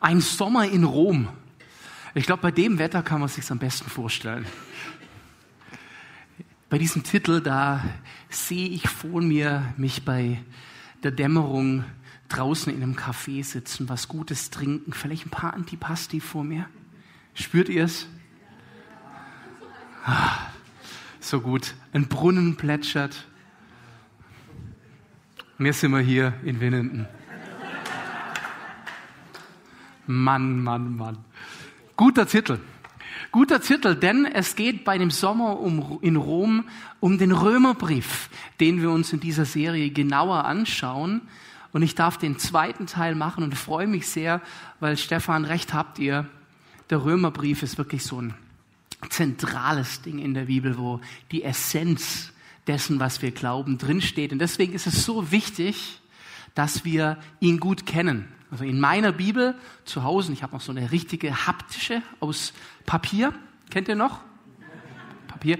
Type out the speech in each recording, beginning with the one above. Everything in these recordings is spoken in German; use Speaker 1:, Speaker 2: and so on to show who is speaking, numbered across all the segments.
Speaker 1: Ein Sommer in Rom. Ich glaube, bei dem Wetter kann man sich am besten vorstellen. Bei diesem Titel, da sehe ich vor mir mich bei der Dämmerung draußen in einem Café sitzen, was Gutes trinken, vielleicht ein paar Antipasti vor mir. Spürt ihr es? Ah, so gut. Ein Brunnen plätschert. Und sind wir hier in Winnenden. Mann, Mann, Mann. Guter Titel. Guter Titel, denn es geht bei dem Sommer um, in Rom um den Römerbrief, den wir uns in dieser Serie genauer anschauen. Und ich darf den zweiten Teil machen und freue mich sehr, weil Stefan recht habt ihr. Der Römerbrief ist wirklich so ein zentrales Ding in der Bibel, wo die Essenz dessen, was wir glauben, drinsteht. Und deswegen ist es so wichtig, dass wir ihn gut kennen. Also in meiner Bibel zu Hause, ich habe noch so eine richtige haptische aus Papier. Kennt ihr noch? Papier.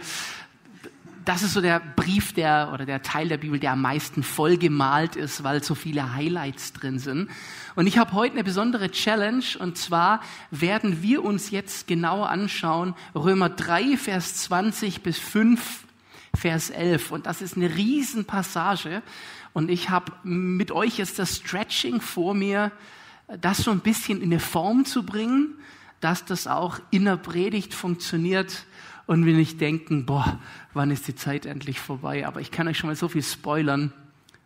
Speaker 1: Das ist so der Brief der oder der Teil der Bibel, der am meisten vollgemalt ist, weil so viele Highlights drin sind. Und ich habe heute eine besondere Challenge und zwar werden wir uns jetzt genauer anschauen Römer 3 Vers 20 bis 5 Vers 11 und das ist eine Riesenpassage und ich habe mit euch jetzt das Stretching vor mir, das so ein bisschen in eine Form zu bringen, dass das auch in der Predigt funktioniert und wir nicht denken, boah, wann ist die Zeit endlich vorbei? Aber ich kann euch schon mal so viel spoilern,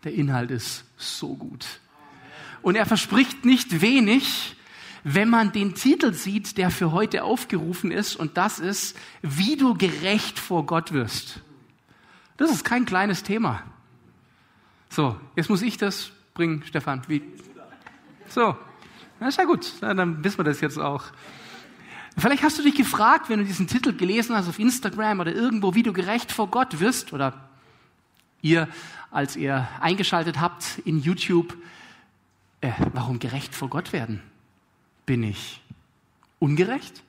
Speaker 1: der Inhalt ist so gut. Und er verspricht nicht wenig, wenn man den Titel sieht, der für heute aufgerufen ist, und das ist, wie du gerecht vor Gott wirst. Das ist kein kleines Thema. So, jetzt muss ich das bringen, Stefan. Wie? So, das ist ja gut. dann wissen wir das jetzt auch. Vielleicht hast du dich gefragt, wenn du diesen Titel gelesen hast auf Instagram oder irgendwo, wie du gerecht vor Gott wirst oder ihr, als ihr eingeschaltet habt in YouTube, äh, warum gerecht vor Gott werden? Bin ich ungerecht?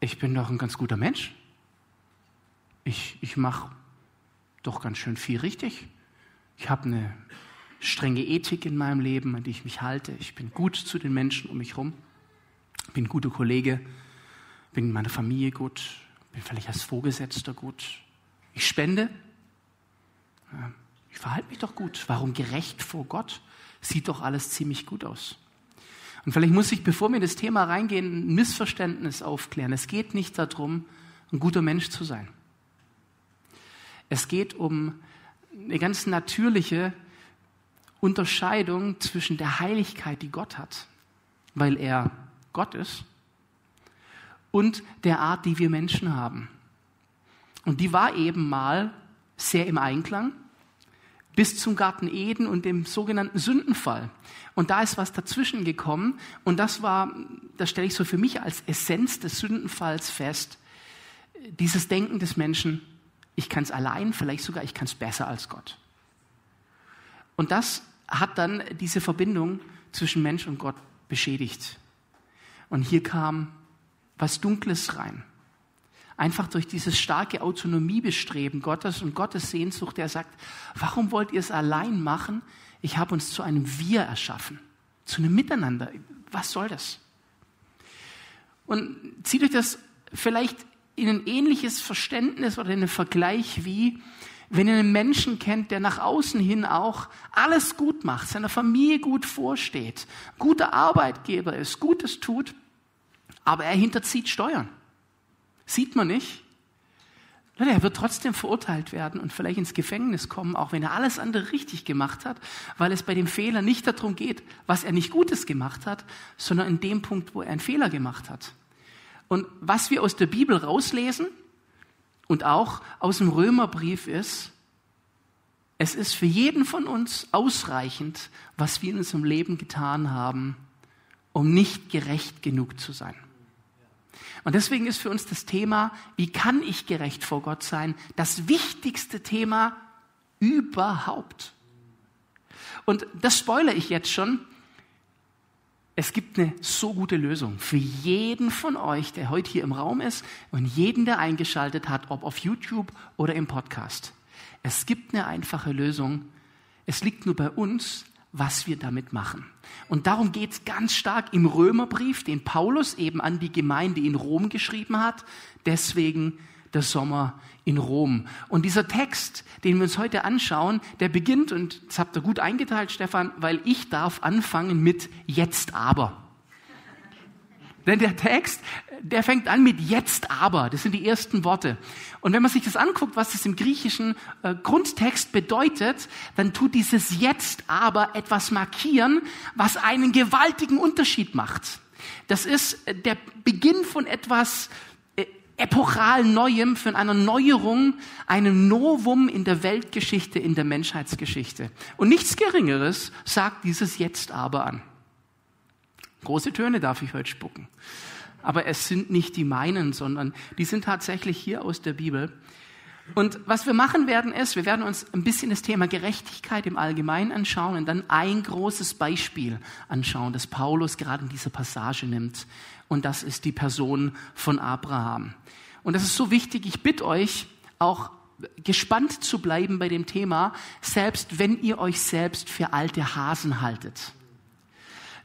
Speaker 1: Ich bin doch ein ganz guter Mensch. Ich, ich mache doch ganz schön viel richtig. Ich habe eine strenge Ethik in meinem Leben, an die ich mich halte. Ich bin gut zu den Menschen um mich herum. Bin ein guter Kollege. Bin in meiner Familie gut. Bin vielleicht als Vorgesetzter gut. Ich spende. Ich verhalte mich doch gut. Warum gerecht vor Gott? Sieht doch alles ziemlich gut aus. Und vielleicht muss ich, bevor wir in das Thema reingehen, ein Missverständnis aufklären. Es geht nicht darum, ein guter Mensch zu sein. Es geht um eine ganz natürliche Unterscheidung zwischen der Heiligkeit, die Gott hat, weil er Gott ist, und der Art, die wir Menschen haben. Und die war eben mal sehr im Einklang bis zum Garten Eden und dem sogenannten Sündenfall. Und da ist was dazwischen gekommen und das war, das stelle ich so für mich als Essenz des Sündenfalls fest, dieses Denken des Menschen, ich kann es allein, vielleicht sogar ich kann es besser als Gott. Und das hat dann diese Verbindung zwischen Mensch und Gott beschädigt. Und hier kam was Dunkles rein. Einfach durch dieses starke Autonomiebestreben Gottes und Gottes Sehnsucht, der sagt, warum wollt ihr es allein machen? Ich habe uns zu einem Wir erschaffen, zu einem Miteinander. Was soll das? Und zieht euch das vielleicht in ein ähnliches Verständnis oder in einen Vergleich wie, wenn ihr einen Menschen kennt, der nach außen hin auch alles gut macht, seiner Familie gut vorsteht, guter Arbeitgeber ist, Gutes tut, aber er hinterzieht Steuern. Sieht man nicht? Er wird trotzdem verurteilt werden und vielleicht ins Gefängnis kommen, auch wenn er alles andere richtig gemacht hat, weil es bei dem Fehler nicht darum geht, was er nicht Gutes gemacht hat, sondern in dem Punkt, wo er einen Fehler gemacht hat. Und was wir aus der Bibel rauslesen und auch aus dem Römerbrief ist, es ist für jeden von uns ausreichend, was wir in unserem Leben getan haben, um nicht gerecht genug zu sein. Und deswegen ist für uns das Thema, wie kann ich gerecht vor Gott sein, das wichtigste Thema überhaupt. Und das spoilere ich jetzt schon, es gibt eine so gute Lösung für jeden von euch, der heute hier im Raum ist und jeden, der eingeschaltet hat, ob auf YouTube oder im Podcast. Es gibt eine einfache Lösung. Es liegt nur bei uns, was wir damit machen. Und darum geht es ganz stark im Römerbrief, den Paulus eben an die Gemeinde in Rom geschrieben hat. Deswegen der Sommer in Rom. Und dieser Text, den wir uns heute anschauen, der beginnt, und das habt ihr gut eingeteilt, Stefan, weil ich darf anfangen mit jetzt aber. Denn der Text, der fängt an mit jetzt aber. Das sind die ersten Worte. Und wenn man sich das anguckt, was das im griechischen äh, Grundtext bedeutet, dann tut dieses jetzt aber etwas markieren, was einen gewaltigen Unterschied macht. Das ist äh, der Beginn von etwas epochal Neuem, von einer Neuerung, einem Novum in der Weltgeschichte, in der Menschheitsgeschichte. Und nichts Geringeres sagt dieses jetzt aber an. Große Töne darf ich heute spucken. Aber es sind nicht die meinen, sondern die sind tatsächlich hier aus der Bibel. Und was wir machen werden ist, wir werden uns ein bisschen das Thema Gerechtigkeit im Allgemeinen anschauen und dann ein großes Beispiel anschauen, das Paulus gerade in dieser Passage nimmt. Und das ist die Person von Abraham. Und das ist so wichtig. Ich bitte euch auch gespannt zu bleiben bei dem Thema, selbst wenn ihr euch selbst für alte Hasen haltet.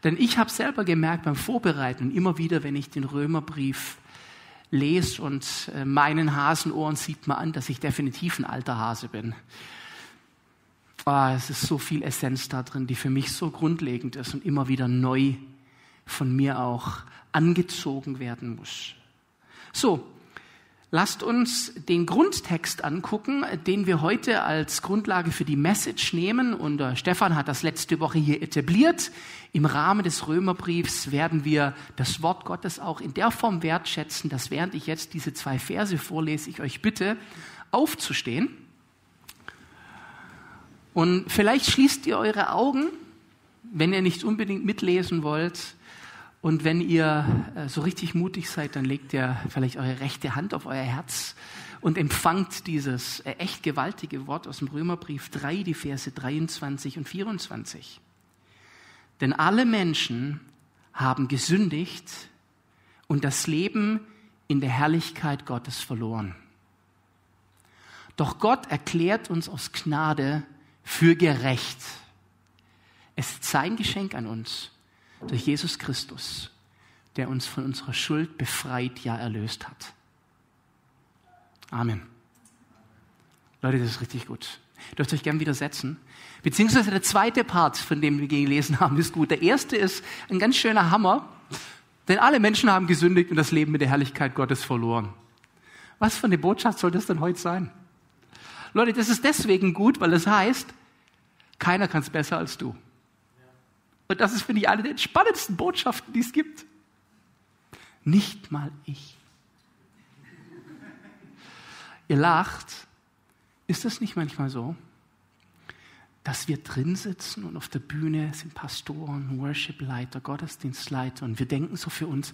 Speaker 1: Denn ich habe selber gemerkt beim Vorbereiten, immer wieder, wenn ich den Römerbrief lese und äh, meinen Hasenohren sieht man an, dass ich definitiv ein alter Hase bin. Oh, es ist so viel Essenz da drin, die für mich so grundlegend ist und immer wieder neu von mir auch angezogen werden muss. So, Lasst uns den Grundtext angucken, den wir heute als Grundlage für die Message nehmen. Und äh, Stefan hat das letzte Woche hier etabliert. Im Rahmen des Römerbriefs werden wir das Wort Gottes auch in der Form wertschätzen, dass während ich jetzt diese zwei Verse vorlese, ich euch bitte, aufzustehen. Und vielleicht schließt ihr eure Augen, wenn ihr nicht unbedingt mitlesen wollt. Und wenn ihr äh, so richtig mutig seid, dann legt ihr vielleicht eure rechte Hand auf euer Herz und empfangt dieses äh, echt gewaltige Wort aus dem Römerbrief 3, die Verse 23 und 24. Denn alle Menschen haben gesündigt und das Leben in der Herrlichkeit Gottes verloren. Doch Gott erklärt uns aus Gnade für gerecht. Es ist sein Geschenk an uns durch Jesus Christus, der uns von unserer Schuld befreit, ja erlöst hat. Amen. Leute, das ist richtig gut. Ihr dürft euch gern widersetzen. Beziehungsweise der zweite Part, von dem wir gelesen haben, ist gut. Der erste ist ein ganz schöner Hammer, denn alle Menschen haben gesündigt und das Leben mit der Herrlichkeit Gottes verloren. Was für eine Botschaft soll das denn heute sein? Leute, das ist deswegen gut, weil es das heißt, keiner kann es besser als du. Und das ist, finde ich, eine der spannendsten Botschaften, die es gibt. Nicht mal ich. Ihr lacht. Ist das nicht manchmal so, dass wir drin sitzen und auf der Bühne sind Pastoren, Worshipleiter, Gottesdienstleiter und wir denken so für uns,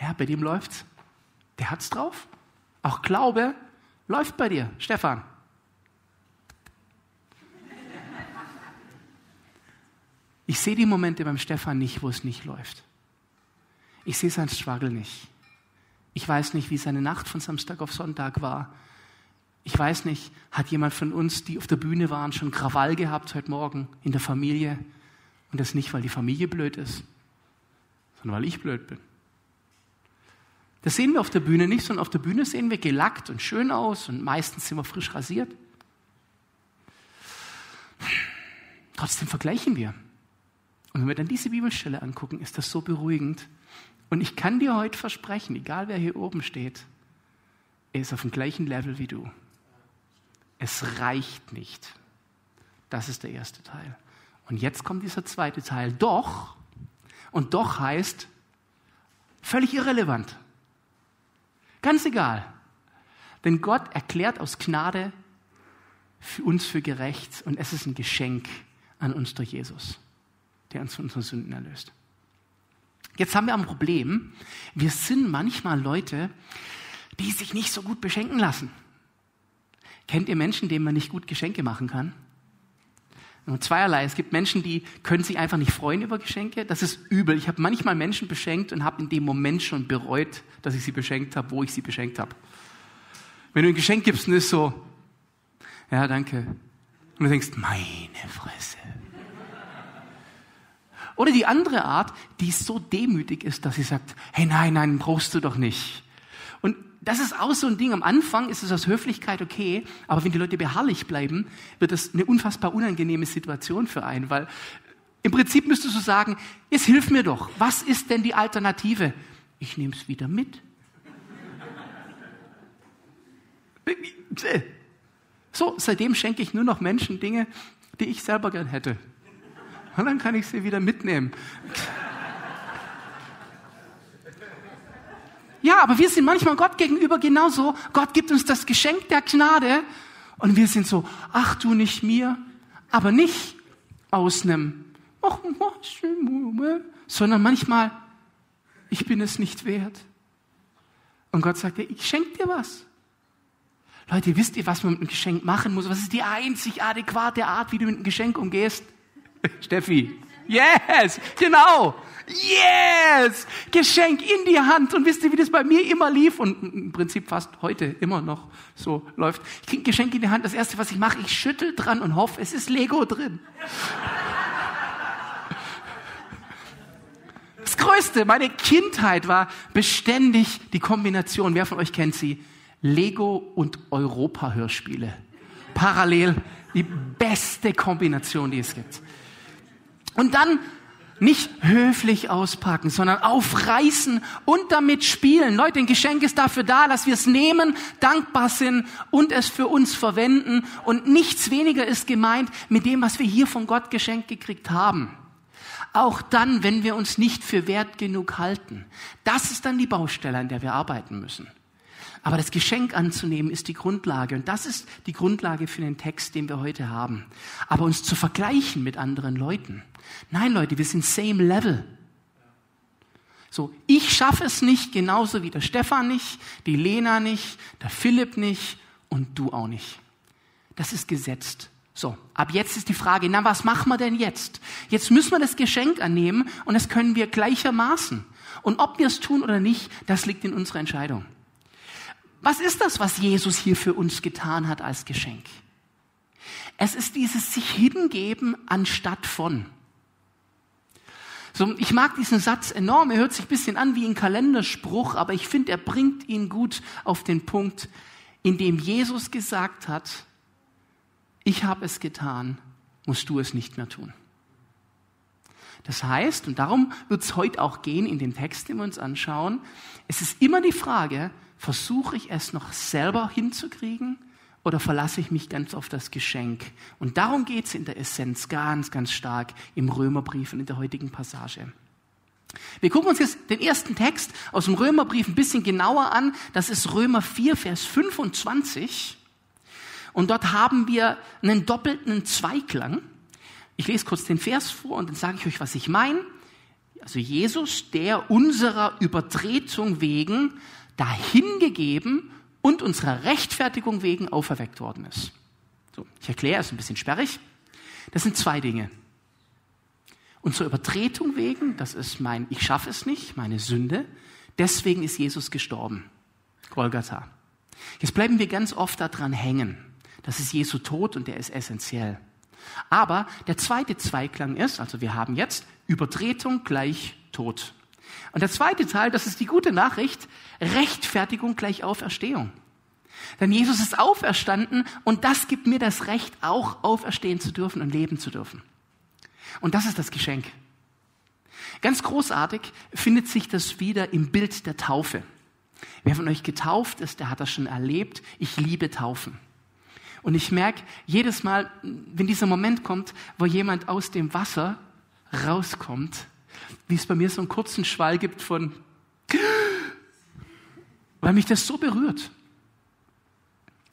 Speaker 1: ja, bei dem läuft's. Der hat's drauf. Auch Glaube läuft bei dir, Stefan. Ich sehe die Momente beim Stefan nicht, wo es nicht läuft. Ich sehe seinen Struggle nicht. Ich weiß nicht, wie seine Nacht von Samstag auf Sonntag war. Ich weiß nicht, hat jemand von uns, die auf der Bühne waren, schon Krawall gehabt heute Morgen in der Familie? Und das nicht, weil die Familie blöd ist, sondern weil ich blöd bin. Das sehen wir auf der Bühne nicht, sondern auf der Bühne sehen wir gelackt und schön aus und meistens sind wir frisch rasiert. Trotzdem vergleichen wir. Und wenn wir dann diese Bibelstelle angucken, ist das so beruhigend. Und ich kann dir heute versprechen, egal wer hier oben steht, er ist auf dem gleichen Level wie du. Es reicht nicht. Das ist der erste Teil. Und jetzt kommt dieser zweite Teil. Doch, und doch heißt völlig irrelevant. Ganz egal. Denn Gott erklärt aus Gnade für uns für gerecht und es ist ein Geschenk an uns durch Jesus der uns von unseren Sünden erlöst. Jetzt haben wir ein Problem. Wir sind manchmal Leute, die sich nicht so gut beschenken lassen. Kennt ihr Menschen, denen man nicht gut Geschenke machen kann? Und zweierlei. Es gibt Menschen, die können sich einfach nicht freuen über Geschenke. Das ist übel. Ich habe manchmal Menschen beschenkt und habe in dem Moment schon bereut, dass ich sie beschenkt habe, wo ich sie beschenkt habe. Wenn du ein Geschenk gibst und ist so, ja, danke. Und du denkst, meine Fresse. Oder die andere Art, die so demütig ist, dass sie sagt, hey nein, nein, brauchst du doch nicht. Und das ist auch so ein Ding. Am Anfang ist es aus Höflichkeit okay, aber wenn die Leute beharrlich bleiben, wird das eine unfassbar unangenehme Situation für einen, weil im Prinzip müsstest du sagen, jetzt hilf mir doch. Was ist denn die Alternative? Ich nehme es wieder mit. So, seitdem schenke ich nur noch Menschen Dinge, die ich selber gern hätte. Und dann kann ich sie wieder mitnehmen. Ja, aber wir sind manchmal Gott gegenüber genauso. Gott gibt uns das Geschenk der Gnade und wir sind so, ach du nicht mir, aber nicht aus einem, sondern manchmal, ich bin es nicht wert. Und Gott sagt, ich schenke dir was. Leute, wisst ihr, was man mit einem Geschenk machen muss? Was ist die einzig adäquate Art, wie du mit einem Geschenk umgehst? Steffi. Yes, genau. Yes! Geschenk in die Hand. Und wisst ihr, wie das bei mir immer lief und im Prinzip fast heute immer noch so läuft? Ich kriege Geschenk in die Hand. Das erste, was ich mache, ich schüttel dran und hoffe, es ist Lego drin. Das Größte, meine Kindheit war beständig die Kombination. Wer von euch kennt sie? Lego und Europa-Hörspiele. Parallel die beste Kombination, die es gibt. Und dann nicht höflich auspacken, sondern aufreißen und damit spielen. Leute, ein Geschenk ist dafür da, dass wir es nehmen, dankbar sind und es für uns verwenden. Und nichts weniger ist gemeint mit dem, was wir hier von Gott geschenkt gekriegt haben. Auch dann, wenn wir uns nicht für wert genug halten. Das ist dann die Baustelle, an der wir arbeiten müssen. Aber das Geschenk anzunehmen ist die Grundlage. Und das ist die Grundlage für den Text, den wir heute haben. Aber uns zu vergleichen mit anderen Leuten. Nein, Leute, wir sind same level. So, ich schaffe es nicht, genauso wie der Stefan nicht, die Lena nicht, der Philipp nicht und du auch nicht. Das ist gesetzt. So, ab jetzt ist die Frage, na, was machen wir denn jetzt? Jetzt müssen wir das Geschenk annehmen und das können wir gleichermaßen. Und ob wir es tun oder nicht, das liegt in unserer Entscheidung. Was ist das, was Jesus hier für uns getan hat als Geschenk? Es ist dieses sich hingeben anstatt von. So, ich mag diesen Satz enorm. Er hört sich ein bisschen an wie ein Kalenderspruch, aber ich finde, er bringt ihn gut auf den Punkt, in dem Jesus gesagt hat, ich habe es getan, musst du es nicht mehr tun. Das heißt, und darum wird es heute auch gehen in dem Text, den wir uns anschauen, es ist immer die Frage, versuche ich es noch selber hinzukriegen oder verlasse ich mich ganz auf das Geschenk? Und darum geht es in der Essenz ganz, ganz stark im Römerbrief und in der heutigen Passage. Wir gucken uns jetzt den ersten Text aus dem Römerbrief ein bisschen genauer an. Das ist Römer 4, Vers 25. Und dort haben wir einen doppelten Zweiklang. Ich lese kurz den Vers vor und dann sage ich euch, was ich meine. Also Jesus, der unserer Übertretung wegen dahingegeben und unserer Rechtfertigung wegen auferweckt worden ist. So, ich erkläre es ein bisschen sperrig. Das sind zwei Dinge. Unsere Übertretung wegen, das ist mein, ich schaffe es nicht, meine Sünde. Deswegen ist Jesus gestorben. Golgatha. Jetzt bleiben wir ganz oft daran hängen. Das ist Jesu Tod und der ist essentiell. Aber der zweite Zweiklang ist, also wir haben jetzt Übertretung gleich Tod. Und der zweite Teil, das ist die gute Nachricht, Rechtfertigung gleich Auferstehung. Denn Jesus ist auferstanden und das gibt mir das Recht, auch auferstehen zu dürfen und leben zu dürfen. Und das ist das Geschenk. Ganz großartig findet sich das wieder im Bild der Taufe. Wer von euch getauft ist, der hat das schon erlebt. Ich liebe Taufen. Und ich merke jedes Mal, wenn dieser Moment kommt, wo jemand aus dem Wasser rauskommt, wie es bei mir so einen kurzen Schwall gibt von, weil mich das so berührt.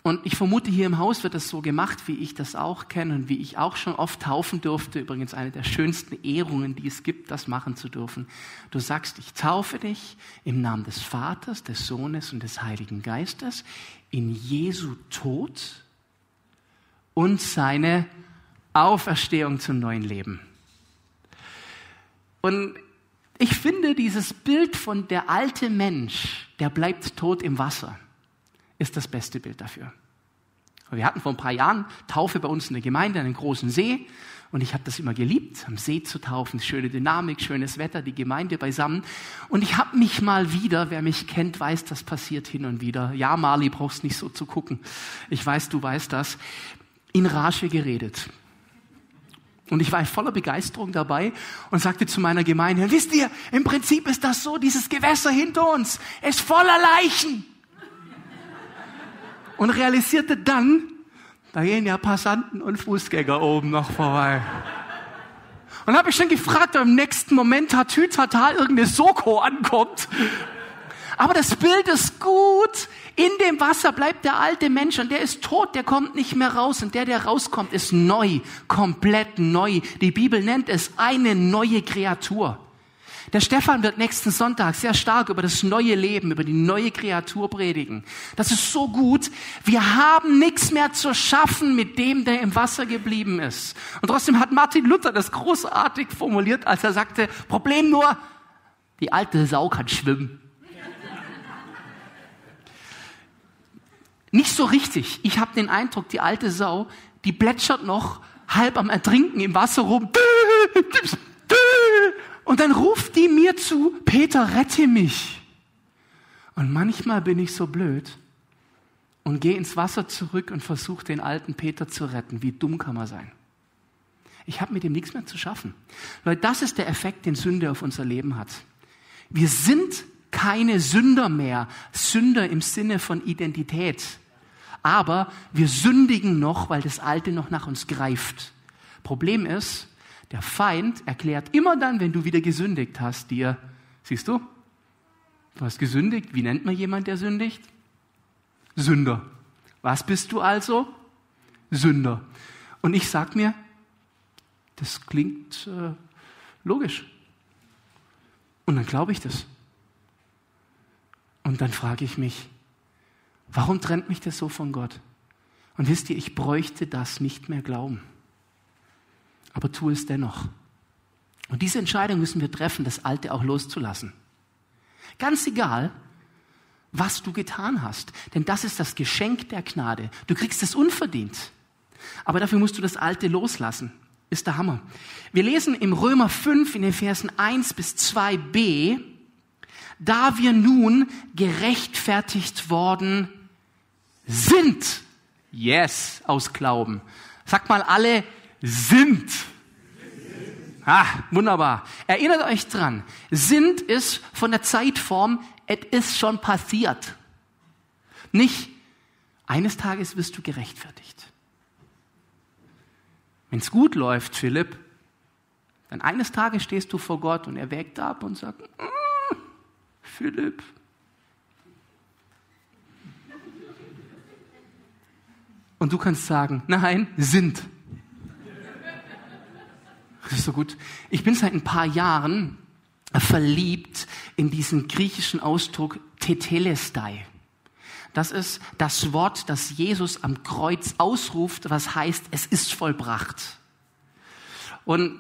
Speaker 1: Und ich vermute, hier im Haus wird das so gemacht, wie ich das auch kenne und wie ich auch schon oft taufen durfte. Übrigens eine der schönsten Ehrungen, die es gibt, das machen zu dürfen. Du sagst, ich taufe dich im Namen des Vaters, des Sohnes und des Heiligen Geistes in Jesu Tod und seine Auferstehung zum neuen Leben. Und ich finde dieses Bild von der alte Mensch, der bleibt tot im Wasser, ist das beste Bild dafür. Wir hatten vor ein paar Jahren Taufe bei uns in der Gemeinde, einen großen See. Und ich habe das immer geliebt, am See zu taufen. Schöne Dynamik, schönes Wetter, die Gemeinde beisammen. Und ich habe mich mal wieder, wer mich kennt, weiß, das passiert hin und wieder. Ja, Marley, brauchst nicht so zu gucken. Ich weiß, du weißt das. In Rage geredet. Und ich war voller Begeisterung dabei und sagte zu meiner Gemeinde, wisst ihr, im Prinzip ist das so, dieses Gewässer hinter uns ist voller Leichen. Und realisierte dann, da gehen ja Passanten und Fußgänger oben noch vorbei. Und habe ich schon gefragt, ob im nächsten Moment Tatütata irgendeine Soko ankommt. Aber das Bild ist gut. In dem Wasser bleibt der alte Mensch und der ist tot, der kommt nicht mehr raus. Und der, der rauskommt, ist neu, komplett neu. Die Bibel nennt es eine neue Kreatur. Der Stefan wird nächsten Sonntag sehr stark über das neue Leben, über die neue Kreatur predigen. Das ist so gut. Wir haben nichts mehr zu schaffen mit dem, der im Wasser geblieben ist. Und trotzdem hat Martin Luther das großartig formuliert, als er sagte, Problem nur, die alte Sau kann schwimmen. Nicht so richtig. Ich habe den Eindruck, die alte Sau, die plätschert noch halb am Ertrinken im Wasser rum. Und dann ruft die mir zu, Peter, rette mich. Und manchmal bin ich so blöd und gehe ins Wasser zurück und versuche den alten Peter zu retten. Wie dumm kann man sein? Ich habe mit ihm nichts mehr zu schaffen. Leute, das ist der Effekt, den Sünde auf unser Leben hat. Wir sind keine Sünder mehr. Sünder im Sinne von Identität. Aber wir sündigen noch, weil das Alte noch nach uns greift. Problem ist, der Feind erklärt immer dann, wenn du wieder gesündigt hast, dir, siehst du, du hast gesündigt. Wie nennt man jemand, der sündigt? Sünder. Was bist du also? Sünder. Und ich sag mir, das klingt äh, logisch. Und dann glaube ich das. Und dann frage ich mich, warum trennt mich das so von Gott? Und wisst ihr, ich bräuchte das nicht mehr glauben aber tu es dennoch. Und diese Entscheidung müssen wir treffen, das Alte auch loszulassen. Ganz egal, was du getan hast. Denn das ist das Geschenk der Gnade. Du kriegst es unverdient. Aber dafür musst du das Alte loslassen. Ist der Hammer. Wir lesen im Römer 5 in den Versen 1 bis 2b, da wir nun gerechtfertigt worden sind. Yes, aus Glauben. Sag mal alle sind. Ah, wunderbar. Erinnert euch dran. Sind ist von der Zeitform, es ist schon passiert. Nicht, eines Tages wirst du gerechtfertigt. Wenn es gut läuft, Philipp, dann eines Tages stehst du vor Gott und er wägt ab und sagt, mm, Philipp. Und du kannst sagen, nein, sind. Das ist so gut. Ich bin seit ein paar Jahren verliebt in diesen griechischen Ausdruck Tetelestai. Das ist das Wort, das Jesus am Kreuz ausruft, was heißt, es ist vollbracht. Und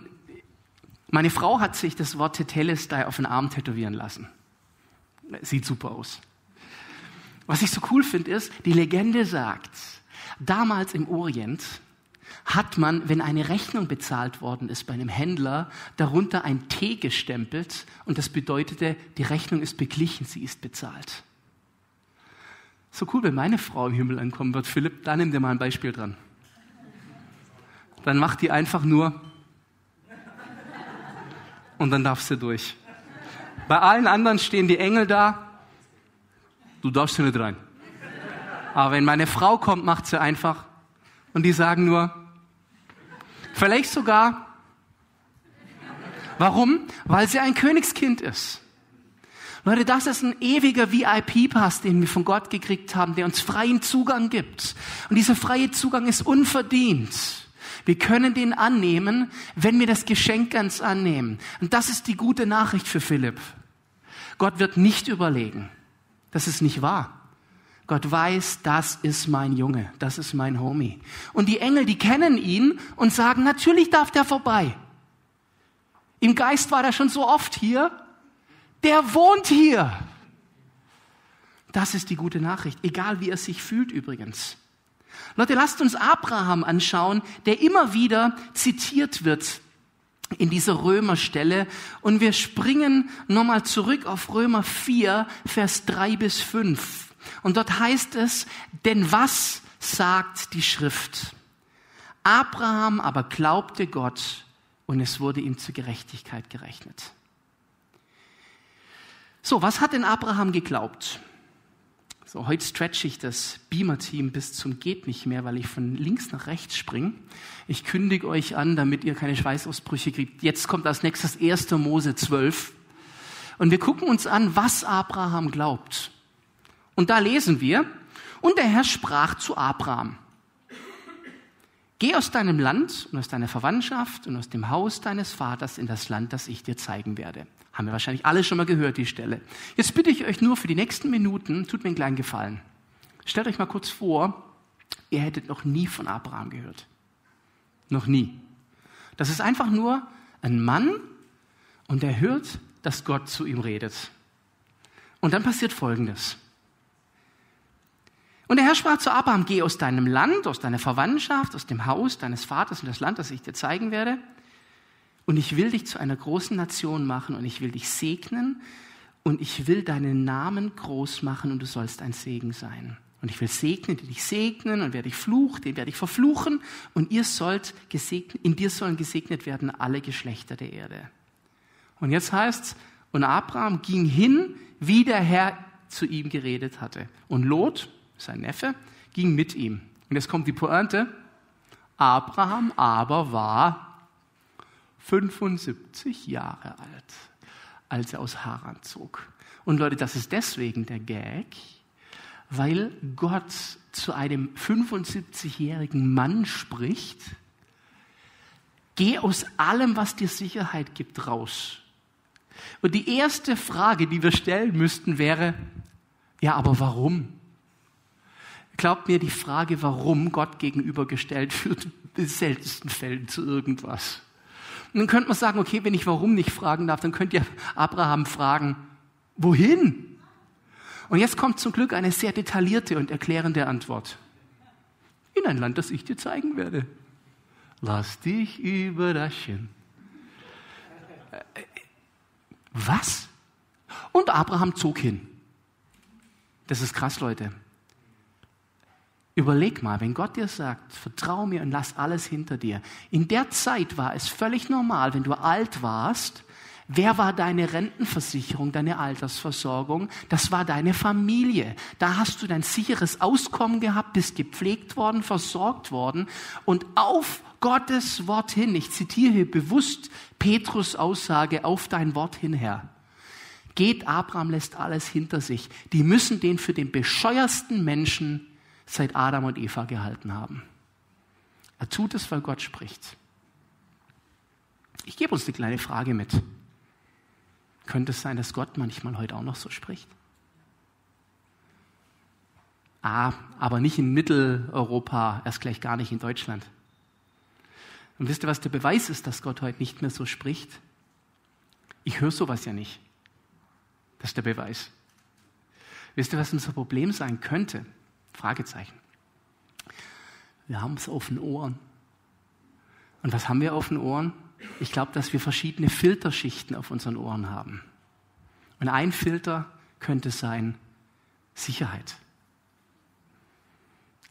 Speaker 1: meine Frau hat sich das Wort Tetelestai auf den Arm tätowieren lassen. Sieht super aus. Was ich so cool finde, ist, die Legende sagt, damals im Orient hat man, wenn eine Rechnung bezahlt worden ist bei einem Händler, darunter ein T gestempelt und das bedeutete, die Rechnung ist beglichen, sie ist bezahlt. So cool, wenn meine Frau im Himmel ankommen wird. Philipp, da nimm dir mal ein Beispiel dran. Dann macht die einfach nur und dann darfst du durch. Bei allen anderen stehen die Engel da, du darfst hier nicht rein. Aber wenn meine Frau kommt, macht sie einfach und die sagen nur, Vielleicht sogar. Warum? Weil sie ein Königskind ist. Leute, das ist ein ewiger VIP-Pass, den wir von Gott gekriegt haben, der uns freien Zugang gibt. Und dieser freie Zugang ist unverdient. Wir können den annehmen, wenn wir das Geschenk ganz annehmen. Und das ist die gute Nachricht für Philipp. Gott wird nicht überlegen. Das ist nicht wahr. Gott weiß, das ist mein Junge, das ist mein Homie. Und die Engel, die kennen ihn und sagen, natürlich darf der vorbei. Im Geist war er schon so oft hier. Der wohnt hier. Das ist die gute Nachricht, egal wie er sich fühlt übrigens. Leute, lasst uns Abraham anschauen, der immer wieder zitiert wird in dieser Römerstelle. Und wir springen nochmal zurück auf Römer 4, Vers 3 bis 5. Und dort heißt es, denn was sagt die Schrift? Abraham aber glaubte Gott und es wurde ihm zur Gerechtigkeit gerechnet. So, was hat denn Abraham geglaubt? So, heute stretch ich das Beamer-Team bis zum geht nicht mehr, weil ich von links nach rechts springe. Ich kündige euch an, damit ihr keine Schweißausbrüche kriegt. Jetzt kommt als nächstes 1. Mose 12. Und wir gucken uns an, was Abraham glaubt. Und da lesen wir, und der Herr sprach zu Abraham, Geh aus deinem Land und aus deiner Verwandtschaft und aus dem Haus deines Vaters in das Land, das ich dir zeigen werde. Haben wir wahrscheinlich alle schon mal gehört, die Stelle. Jetzt bitte ich euch nur für die nächsten Minuten, tut mir einen kleinen Gefallen. Stellt euch mal kurz vor, ihr hättet noch nie von Abraham gehört. Noch nie. Das ist einfach nur ein Mann und er hört, dass Gott zu ihm redet. Und dann passiert Folgendes. Und der Herr sprach zu Abraham, geh aus deinem Land, aus deiner Verwandtschaft, aus dem Haus deines Vaters in das Land, das ich dir zeigen werde. Und ich will dich zu einer großen Nation machen und ich will dich segnen und ich will deinen Namen groß machen und du sollst ein Segen sein. Und ich will segnen, die dich segnen und wer dich flucht, den werde ich verfluchen und ihr sollt gesegnet, in dir sollen gesegnet werden alle Geschlechter der Erde. Und jetzt heißt's, und Abraham ging hin, wie der Herr zu ihm geredet hatte. Und Lot, sein Neffe, ging mit ihm. Und jetzt kommt die Pointe. Abraham aber war 75 Jahre alt, als er aus Haran zog. Und Leute, das ist deswegen der Gag, weil Gott zu einem 75-jährigen Mann spricht, geh aus allem, was dir Sicherheit gibt, raus. Und die erste Frage, die wir stellen müssten, wäre, ja, aber warum? Glaubt mir, die Frage, warum Gott gegenübergestellt führt in seltensten Fällen zu irgendwas. Und dann könnte man sagen, okay, wenn ich warum nicht fragen darf, dann könnt ihr Abraham fragen, wohin? Und jetzt kommt zum Glück eine sehr detaillierte und erklärende Antwort. In ein Land, das ich dir zeigen werde. Lass dich überraschen. Was? Und Abraham zog hin. Das ist krass, Leute. Überleg mal, wenn Gott dir sagt, vertrau mir und lass alles hinter dir. In der Zeit war es völlig normal, wenn du alt warst, wer war deine Rentenversicherung, deine Altersversorgung? Das war deine Familie. Da hast du dein sicheres Auskommen gehabt, bist gepflegt worden, versorgt worden und auf Gottes Wort hin, ich zitiere hier bewusst Petrus Aussage, auf dein Wort hin, Herr. Geht, Abraham lässt alles hinter sich. Die müssen den für den bescheuersten Menschen seit Adam und Eva gehalten haben. Er tut es, weil Gott spricht. Ich gebe uns eine kleine Frage mit. Könnte es sein, dass Gott manchmal heute auch noch so spricht? Ah, aber nicht in Mitteleuropa, erst gleich gar nicht in Deutschland. Und wisst ihr, was der Beweis ist, dass Gott heute nicht mehr so spricht? Ich höre sowas ja nicht. Das ist der Beweis. Wisst ihr, was unser Problem sein könnte? Fragezeichen. Wir haben es auf den Ohren. Und was haben wir auf den Ohren? Ich glaube, dass wir verschiedene Filterschichten auf unseren Ohren haben. Und ein Filter könnte sein Sicherheit.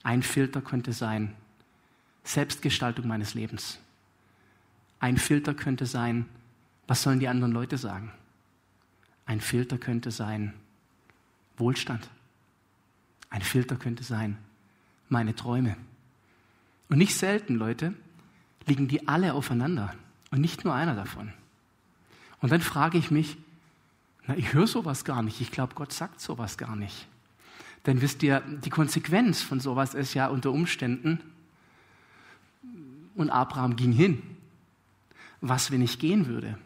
Speaker 1: Ein Filter könnte sein Selbstgestaltung meines Lebens. Ein Filter könnte sein, was sollen die anderen Leute sagen? Ein Filter könnte sein Wohlstand. Ein Filter könnte sein, meine Träume. Und nicht selten, Leute, liegen die alle aufeinander und nicht nur einer davon. Und dann frage ich mich, na, ich höre sowas gar nicht. Ich glaube, Gott sagt sowas gar nicht. Denn wisst ihr, die Konsequenz von sowas ist ja unter Umständen, und Abraham ging hin. Was, wenn ich gehen würde?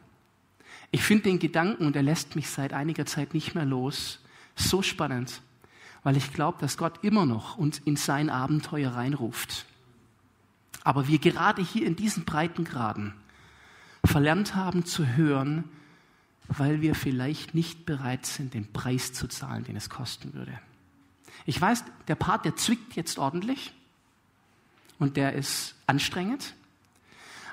Speaker 1: Ich finde den Gedanken, und er lässt mich seit einiger Zeit nicht mehr los, so spannend weil ich glaube, dass Gott immer noch uns in sein Abenteuer reinruft. Aber wir gerade hier in diesen Breitengraden verlernt haben zu hören, weil wir vielleicht nicht bereit sind, den Preis zu zahlen, den es kosten würde. Ich weiß, der Part, der zwickt jetzt ordentlich. und der ist anstrengend.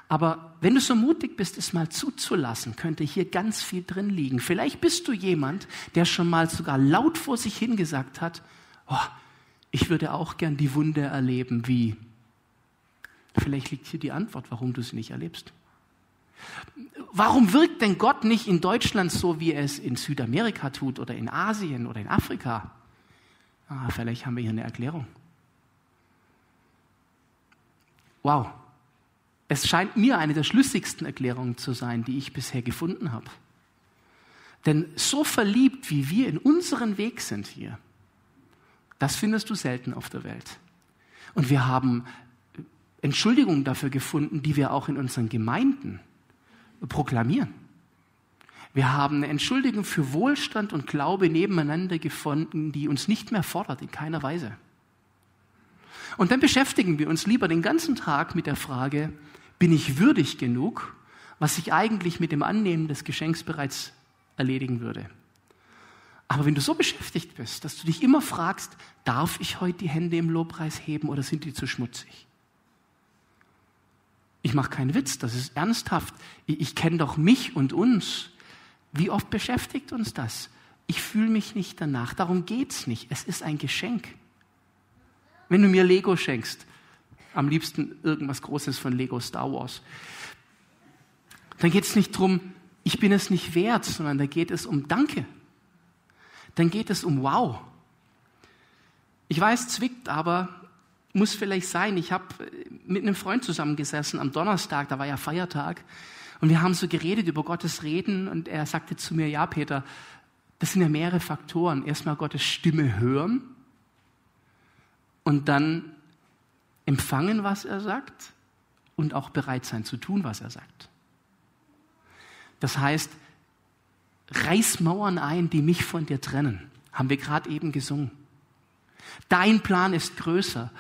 Speaker 1: Aber wenn du so mutig bist, es mal zuzulassen, könnte hier ganz viel drin liegen. Vielleicht bist du jemand, der schon mal sogar laut vor sich hingesagt hat, oh, ich würde auch gern die Wunde erleben, wie. Vielleicht liegt hier die Antwort, warum du sie nicht erlebst. Warum wirkt denn Gott nicht in Deutschland so, wie er es in Südamerika tut oder in Asien oder in Afrika? Ah, vielleicht haben wir hier eine Erklärung. Wow, es scheint mir eine der schlüssigsten Erklärungen zu sein, die ich bisher gefunden habe. Denn so verliebt, wie wir in unseren Weg sind hier, das findest du selten auf der Welt. Und wir haben Entschuldigungen dafür gefunden, die wir auch in unseren Gemeinden proklamieren. Wir haben eine Entschuldigung für Wohlstand und Glaube nebeneinander gefunden, die uns nicht mehr fordert, in keiner Weise. Und dann beschäftigen wir uns lieber den ganzen Tag mit der Frage, bin ich würdig genug, was ich eigentlich mit dem Annehmen des Geschenks bereits erledigen würde. Aber wenn du so beschäftigt bist, dass du dich immer fragst, darf ich heute die Hände im Lobpreis heben oder sind die zu schmutzig? Ich mache keinen Witz, das ist ernsthaft. Ich, ich kenne doch mich und uns. Wie oft beschäftigt uns das? Ich fühle mich nicht danach. Darum geht es nicht. Es ist ein Geschenk. Wenn du mir Lego schenkst, am liebsten irgendwas Großes von Lego Star Wars, dann geht es nicht darum, ich bin es nicht wert, sondern da geht es um Danke. Dann geht es um Wow. Ich weiß, zwickt, aber muss vielleicht sein. Ich habe mit einem Freund zusammengesessen am Donnerstag, da war ja Feiertag, und wir haben so geredet über Gottes Reden und er sagte zu mir, ja Peter, das sind ja mehrere Faktoren. Erstmal Gottes Stimme hören und dann empfangen, was er sagt und auch bereit sein zu tun, was er sagt. Das heißt, reiß Mauern ein, die mich von dir trennen. Haben wir gerade eben gesungen. Dein Plan ist größer.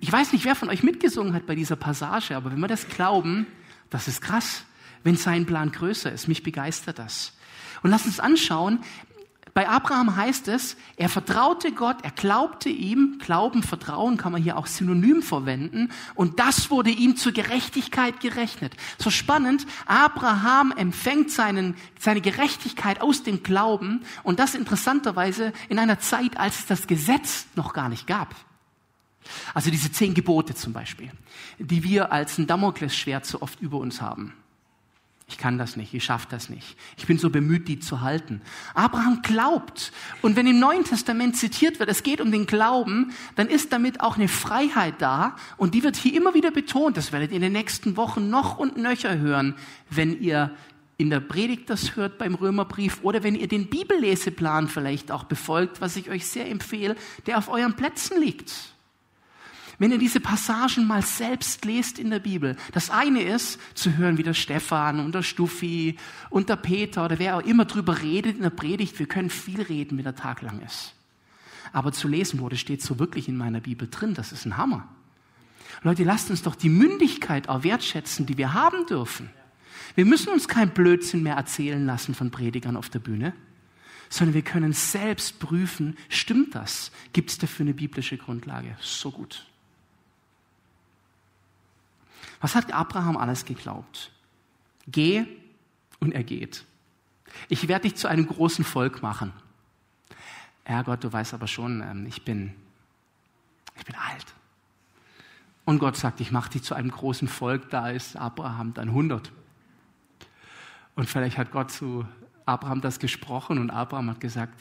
Speaker 1: Ich weiß nicht, wer von euch mitgesungen hat bei dieser Passage, aber wenn wir das glauben, das ist krass wenn sein Plan größer ist. Mich begeistert das. Und lass uns anschauen, bei Abraham heißt es, er vertraute Gott, er glaubte ihm, Glauben, Vertrauen kann man hier auch synonym verwenden, und das wurde ihm zur Gerechtigkeit gerechnet. So spannend, Abraham empfängt seinen, seine Gerechtigkeit aus dem Glauben, und das interessanterweise in einer Zeit, als es das Gesetz noch gar nicht gab. Also diese zehn Gebote zum Beispiel, die wir als ein Damoklesschwert so oft über uns haben. Ich kann das nicht, ich schaffe das nicht. Ich bin so bemüht, die zu halten. Abraham glaubt. Und wenn im Neuen Testament zitiert wird, es geht um den Glauben, dann ist damit auch eine Freiheit da. Und die wird hier immer wieder betont. Das werdet ihr in den nächsten Wochen noch und nöcher hören, wenn ihr in der Predigt das hört beim Römerbrief oder wenn ihr den Bibelleseplan vielleicht auch befolgt, was ich euch sehr empfehle, der auf euren Plätzen liegt. Wenn ihr diese Passagen mal selbst lest in der Bibel, das eine ist, zu hören, wie der Stefan und der Stuffi und der Peter oder wer auch immer drüber redet in der Predigt. Wir können viel reden, wenn der Tag lang ist. Aber zu lesen wurde, steht so wirklich in meiner Bibel drin. Das ist ein Hammer. Leute, lasst uns doch die Mündigkeit auch wertschätzen, die wir haben dürfen. Wir müssen uns kein Blödsinn mehr erzählen lassen von Predigern auf der Bühne, sondern wir können selbst prüfen, stimmt das? Gibt es dafür eine biblische Grundlage? So gut. Was hat Abraham alles geglaubt? Geh und er geht. Ich werde dich zu einem großen Volk machen. Ja Gott, du weißt aber schon, ähm, ich bin, ich bin alt. Und Gott sagt, ich mache dich zu einem großen Volk, da ist Abraham dann 100. Und vielleicht hat Gott zu Abraham das gesprochen und Abraham hat gesagt,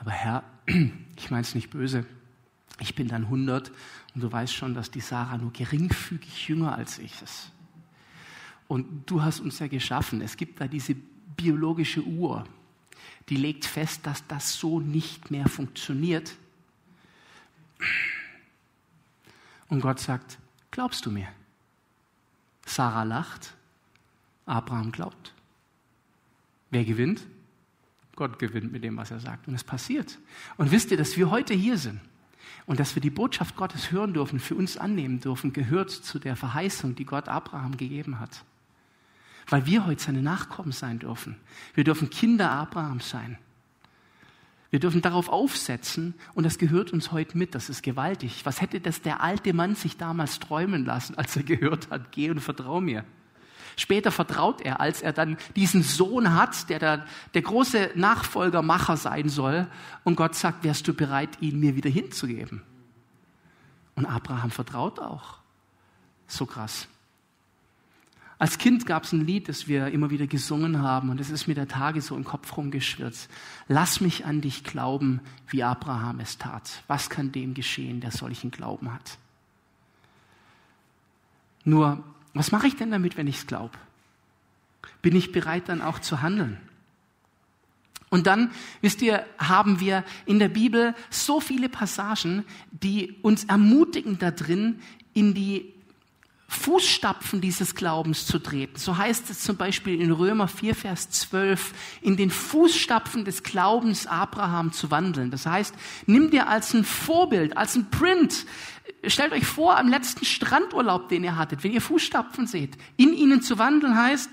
Speaker 1: aber Herr, ich meine es nicht böse, ich bin dann 100 und du weißt schon, dass die Sarah nur geringfügig jünger als ich ist. Und du hast uns ja geschaffen. Es gibt da diese biologische Uhr, die legt fest, dass das so nicht mehr funktioniert. Und Gott sagt, glaubst du mir? Sarah lacht, Abraham glaubt. Wer gewinnt? Gott gewinnt mit dem, was er sagt. Und es passiert. Und wisst ihr, dass wir heute hier sind? Und dass wir die Botschaft Gottes hören dürfen, für uns annehmen dürfen, gehört zu der Verheißung, die Gott Abraham gegeben hat. Weil wir heute seine Nachkommen sein dürfen. Wir dürfen Kinder Abrahams sein. Wir dürfen darauf aufsetzen und das gehört uns heute mit. Das ist gewaltig. Was hätte das der alte Mann sich damals träumen lassen, als er gehört hat, geh und vertrau mir? Später vertraut er, als er dann diesen Sohn hat, der der, der große Nachfolgermacher sein soll. Und Gott sagt, wärst du bereit, ihn mir wieder hinzugeben? Und Abraham vertraut auch. So krass. Als Kind gab es ein Lied, das wir immer wieder gesungen haben und es ist mir der Tage so im Kopf rumgeschwirrt. Lass mich an dich glauben, wie Abraham es tat. Was kann dem geschehen, der solchen Glauben hat? Nur, was mache ich denn damit, wenn ich es glaube? Bin ich bereit dann auch zu handeln? Und dann, wisst ihr, haben wir in der Bibel so viele Passagen, die uns ermutigen da drin, in die Fußstapfen dieses Glaubens zu treten. So heißt es zum Beispiel in Römer 4, Vers 12, in den Fußstapfen des Glaubens Abraham zu wandeln. Das heißt, nimm dir als ein Vorbild, als ein Print, stellt euch vor, am letzten Strandurlaub, den ihr hattet, wenn ihr Fußstapfen seht, in ihnen zu wandeln heißt,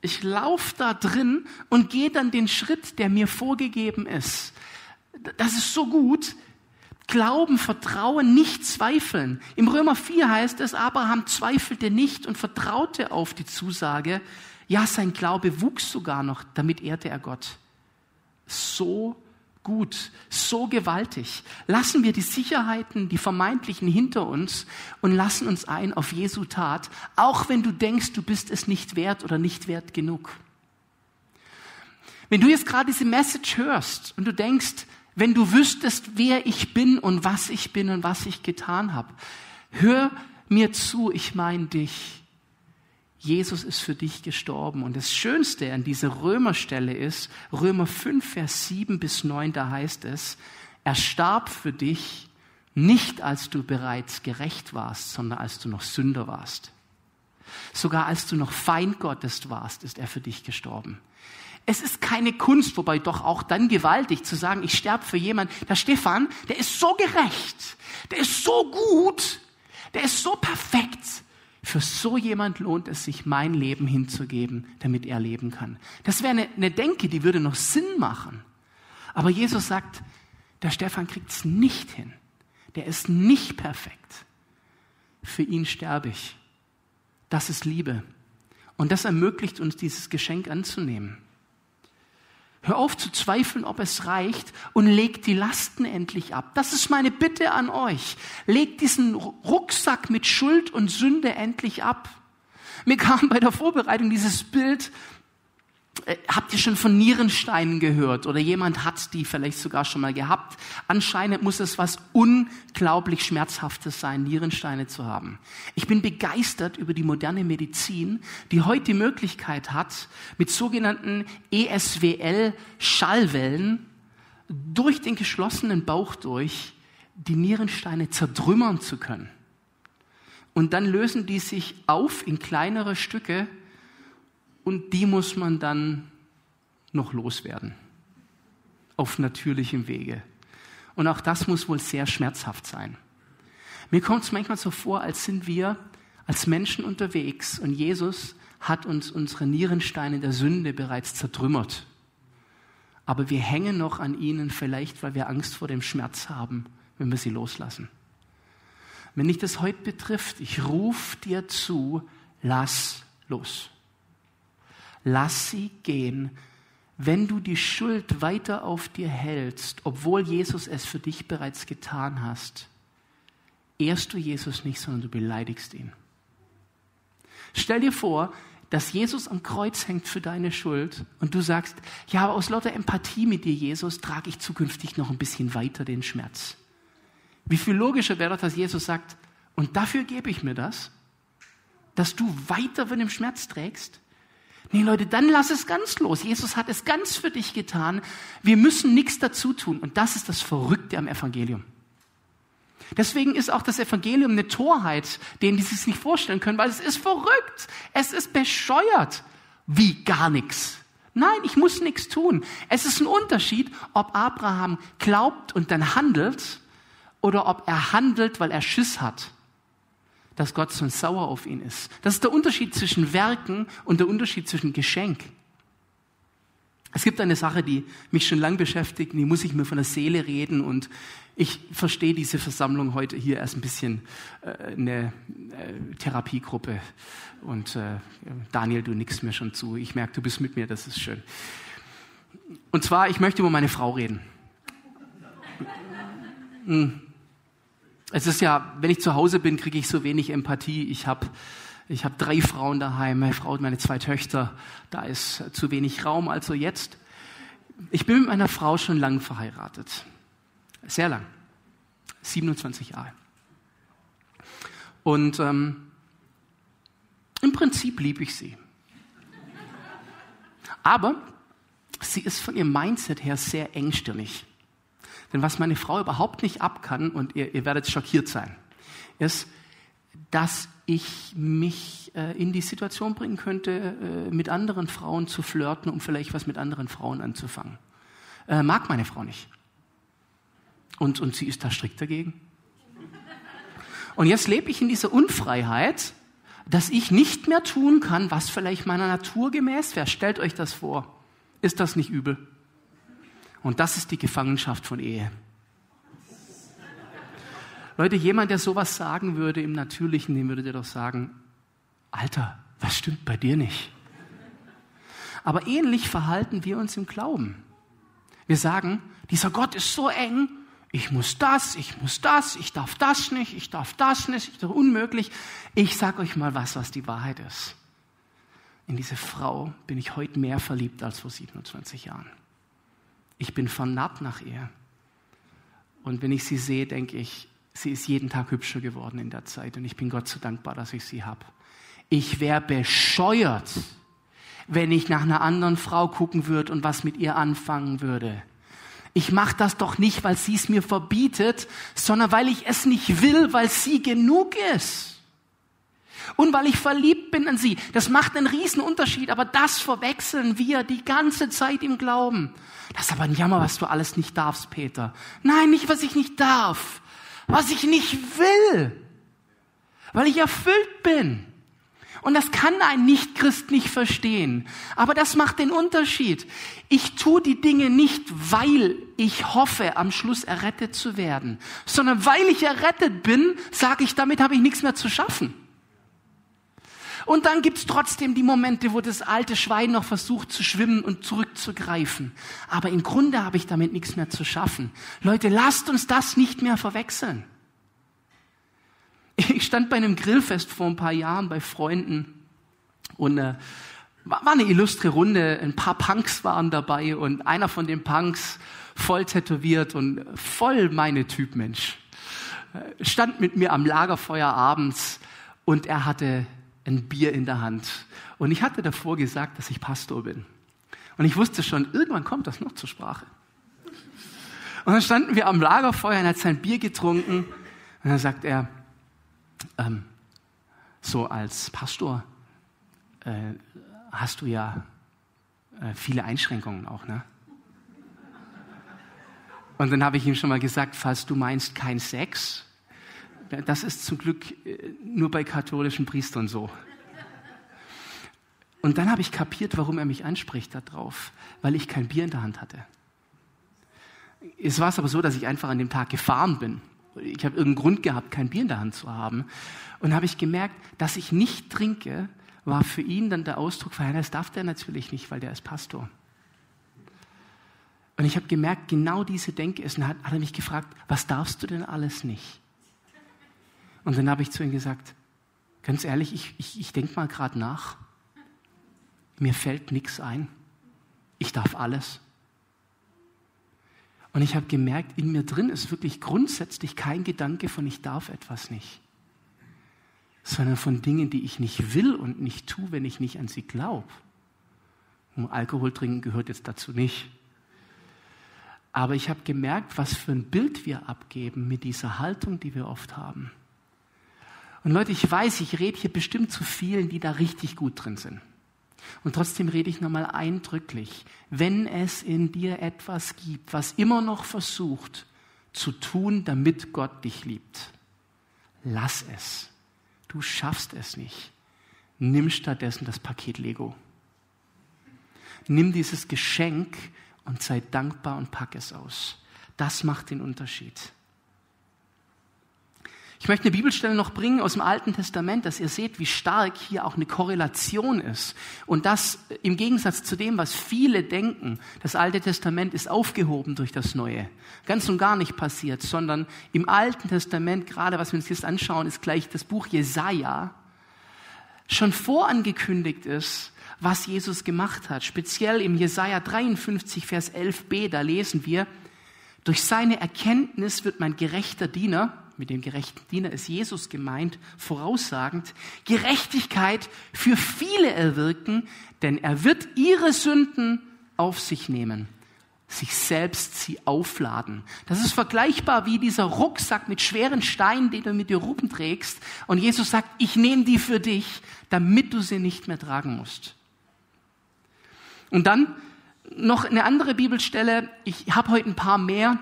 Speaker 1: ich laufe da drin und gehe dann den Schritt, der mir vorgegeben ist. Das ist so gut, Glauben, Vertrauen, nicht zweifeln. Im Römer 4 heißt es, Abraham zweifelte nicht und vertraute auf die Zusage. Ja, sein Glaube wuchs sogar noch, damit ehrte er Gott. So gut, so gewaltig. Lassen wir die Sicherheiten, die vermeintlichen hinter uns und lassen uns ein auf Jesu Tat, auch wenn du denkst, du bist es nicht wert oder nicht wert genug. Wenn du jetzt gerade diese Message hörst und du denkst, wenn du wüsstest, wer ich bin und was ich bin und was ich getan habe. Hör mir zu, ich meine dich. Jesus ist für dich gestorben. Und das Schönste an dieser Römerstelle ist, Römer 5, Vers 7 bis 9, da heißt es, er starb für dich, nicht als du bereits gerecht warst, sondern als du noch Sünder warst. Sogar als du noch Feind Gottes warst, ist er für dich gestorben. Es ist keine Kunst, wobei doch auch dann gewaltig zu sagen, ich sterbe für jemanden. Der Stefan, der ist so gerecht, der ist so gut, der ist so perfekt. Für so jemand lohnt es sich, mein Leben hinzugeben, damit er leben kann. Das wäre eine, eine Denke, die würde noch Sinn machen. Aber Jesus sagt, der Stefan kriegt es nicht hin. Der ist nicht perfekt. Für ihn sterbe ich. Das ist Liebe. Und das ermöglicht uns, dieses Geschenk anzunehmen. Hör auf zu zweifeln, ob es reicht und leg die Lasten endlich ab. Das ist meine Bitte an euch. Legt diesen Rucksack mit Schuld und Sünde endlich ab. Mir kam bei der Vorbereitung dieses Bild habt ihr schon von Nierensteinen gehört oder jemand hat die vielleicht sogar schon mal gehabt? Anscheinend muss es was unglaublich Schmerzhaftes sein, Nierensteine zu haben. Ich bin begeistert über die moderne Medizin, die heute die Möglichkeit hat, mit sogenannten ESWL-Schallwellen durch den geschlossenen Bauch durch die Nierensteine zertrümmern zu können. Und dann lösen die sich auf in kleinere Stücke und die muss man dann noch loswerden. Auf natürlichem Wege. Und auch das muss wohl sehr schmerzhaft sein. Mir kommt es manchmal so vor, als sind wir als Menschen unterwegs und Jesus hat uns unsere Nierensteine der Sünde bereits zertrümmert. Aber wir hängen noch an ihnen, vielleicht weil wir Angst vor dem Schmerz haben, wenn wir sie loslassen. Wenn dich das heute betrifft, ich rufe dir zu, lass los. Lass sie gehen. Wenn du die Schuld weiter auf dir hältst, obwohl Jesus es für dich bereits getan hast, ehrst du Jesus nicht, sondern du beleidigst ihn. Stell dir vor, dass Jesus am Kreuz hängt für deine Schuld und du sagst, ja, aber aus lauter Empathie mit dir, Jesus, trage ich zukünftig noch ein bisschen weiter den Schmerz. Wie viel logischer wäre doch, dass Jesus sagt, und dafür gebe ich mir das, dass du weiter von dem Schmerz trägst? Nee, Leute, dann lass es ganz los. Jesus hat es ganz für dich getan. Wir müssen nichts dazu tun. Und das ist das Verrückte am Evangelium. Deswegen ist auch das Evangelium eine Torheit, denen die sich nicht vorstellen können, weil es ist verrückt. Es ist bescheuert. Wie gar nichts. Nein, ich muss nichts tun. Es ist ein Unterschied, ob Abraham glaubt und dann handelt oder ob er handelt, weil er Schiss hat dass Gott so sauer auf ihn ist. Das ist der Unterschied zwischen Werken und der Unterschied zwischen Geschenk. Es gibt eine Sache, die mich schon lang beschäftigt, die muss ich mir von der Seele reden und ich verstehe diese Versammlung heute hier als ein bisschen äh, eine äh, Therapiegruppe. Und äh, Daniel, du nickst mir schon zu. Ich merke, du bist mit mir, das ist schön. Und zwar, ich möchte über meine Frau reden. Hm. Es ist ja, wenn ich zu Hause bin, kriege ich so wenig Empathie. Ich habe ich hab drei Frauen daheim, meine Frau und meine zwei Töchter. Da ist zu wenig Raum. Also jetzt, ich bin mit meiner Frau schon lang verheiratet. Sehr lang. 27 Jahre. Und ähm, im Prinzip liebe ich sie. Aber sie ist von ihrem Mindset her sehr engstirnig. Denn was meine Frau überhaupt nicht ab kann, und ihr, ihr werdet schockiert sein, ist, dass ich mich äh, in die Situation bringen könnte, äh, mit anderen Frauen zu flirten, um vielleicht was mit anderen Frauen anzufangen. Äh, mag meine Frau nicht. Und, und sie ist da strikt dagegen. Und jetzt lebe ich in dieser Unfreiheit, dass ich nicht mehr tun kann, was vielleicht meiner Natur gemäß wäre. Stellt euch das vor. Ist das nicht übel? Und das ist die Gefangenschaft von Ehe. Leute, jemand, der sowas sagen würde im Natürlichen, dem würde der doch sagen, Alter, was stimmt bei dir nicht? Aber ähnlich verhalten wir uns im Glauben. Wir sagen, dieser Gott ist so eng, ich muss das, ich muss das, ich darf das nicht, ich darf das nicht, ich darf unmöglich. Ich sage euch mal was, was die Wahrheit ist. In diese Frau bin ich heute mehr verliebt als vor 27 Jahren. Ich bin vernarrt nach ihr. Und wenn ich sie sehe, denke ich, sie ist jeden Tag hübscher geworden in der Zeit. Und ich bin Gott so dankbar, dass ich sie habe. Ich wäre bescheuert, wenn ich nach einer anderen Frau gucken würde und was mit ihr anfangen würde. Ich mache das doch nicht, weil sie es mir verbietet, sondern weil ich es nicht will, weil sie genug ist. Und weil ich verliebt bin an sie. Das macht einen riesen Unterschied, aber das verwechseln wir die ganze Zeit im Glauben. Das ist aber ein Jammer, was du alles nicht darfst, Peter. Nein, nicht, was ich nicht darf. Was ich nicht will. Weil ich erfüllt bin. Und das kann ein Nichtchrist nicht verstehen. Aber das macht den Unterschied. Ich tue die Dinge nicht, weil ich hoffe, am Schluss errettet zu werden, sondern weil ich errettet bin, sage ich, damit habe ich nichts mehr zu schaffen. Und dann gibt's trotzdem die Momente, wo das alte Schwein noch versucht zu schwimmen und zurückzugreifen. Aber im Grunde habe ich damit nichts mehr zu schaffen. Leute, lasst uns das nicht mehr verwechseln. Ich stand bei einem Grillfest vor ein paar Jahren bei Freunden und äh, war eine illustre Runde. Ein paar Punks waren dabei und einer von den Punks, voll tätowiert und voll meine Typ Mensch, äh, stand mit mir am Lagerfeuer abends und er hatte ein Bier in der Hand. Und ich hatte davor gesagt, dass ich Pastor bin. Und ich wusste schon, irgendwann kommt das noch zur Sprache. Und dann standen wir am Lagerfeuer und er hat sein Bier getrunken. Und dann sagt er, ähm, so als Pastor äh, hast du ja äh, viele Einschränkungen auch, ne? Und dann habe ich ihm schon mal gesagt, falls du meinst kein Sex, das ist zum Glück äh, nur bei katholischen Priestern so. Und dann habe ich kapiert, warum er mich anspricht darauf, weil ich kein Bier in der Hand hatte. Es war es aber so, dass ich einfach an dem Tag gefahren bin ich habe irgendeinen Grund gehabt, kein Bier in der Hand zu haben. Und habe ich gemerkt, dass ich nicht trinke, war für ihn dann der Ausdruck, ja, das darf der natürlich nicht, weil der ist Pastor. Und ich habe gemerkt, genau diese Denke ist, und hat, hat er mich gefragt, was darfst du denn alles nicht? Und dann habe ich zu ihm gesagt, ganz ehrlich, ich, ich, ich denke mal gerade nach. Mir fällt nichts ein. Ich darf alles. Und ich habe gemerkt, in mir drin ist wirklich grundsätzlich kein Gedanke von ich darf etwas nicht, sondern von Dingen, die ich nicht will und nicht tue, wenn ich nicht an sie glaube. Alkohol trinken gehört jetzt dazu nicht. Aber ich habe gemerkt, was für ein Bild wir abgeben mit dieser Haltung, die wir oft haben. Und Leute, ich weiß, ich rede hier bestimmt zu vielen, die da richtig gut drin sind. Und trotzdem rede ich nochmal eindrücklich, wenn es in dir etwas gibt, was immer noch versucht zu tun, damit Gott dich liebt, lass es. Du schaffst es nicht. Nimm stattdessen das Paket Lego. nimm dieses Geschenk und sei dankbar und pack es aus. Das macht den Unterschied. Ich möchte eine Bibelstelle noch bringen aus dem Alten Testament, dass ihr seht, wie stark hier auch eine Korrelation ist. Und das im Gegensatz zu dem, was viele denken, das Alte Testament ist aufgehoben durch das Neue. Ganz und gar nicht passiert, sondern im Alten Testament, gerade was wir uns jetzt anschauen, ist gleich das Buch Jesaja, schon vorangekündigt ist, was Jesus gemacht hat. Speziell im Jesaja 53, Vers 11b, da lesen wir, durch seine Erkenntnis wird mein gerechter Diener, mit dem gerechten Diener ist Jesus gemeint, voraussagend, Gerechtigkeit für viele erwirken, denn er wird ihre Sünden auf sich nehmen, sich selbst sie aufladen. Das ist vergleichbar wie dieser Rucksack mit schweren Steinen, den du mit dir rumträgst. Und Jesus sagt, ich nehme die für dich, damit du sie nicht mehr tragen musst. Und dann noch eine andere Bibelstelle. Ich habe heute ein paar mehr.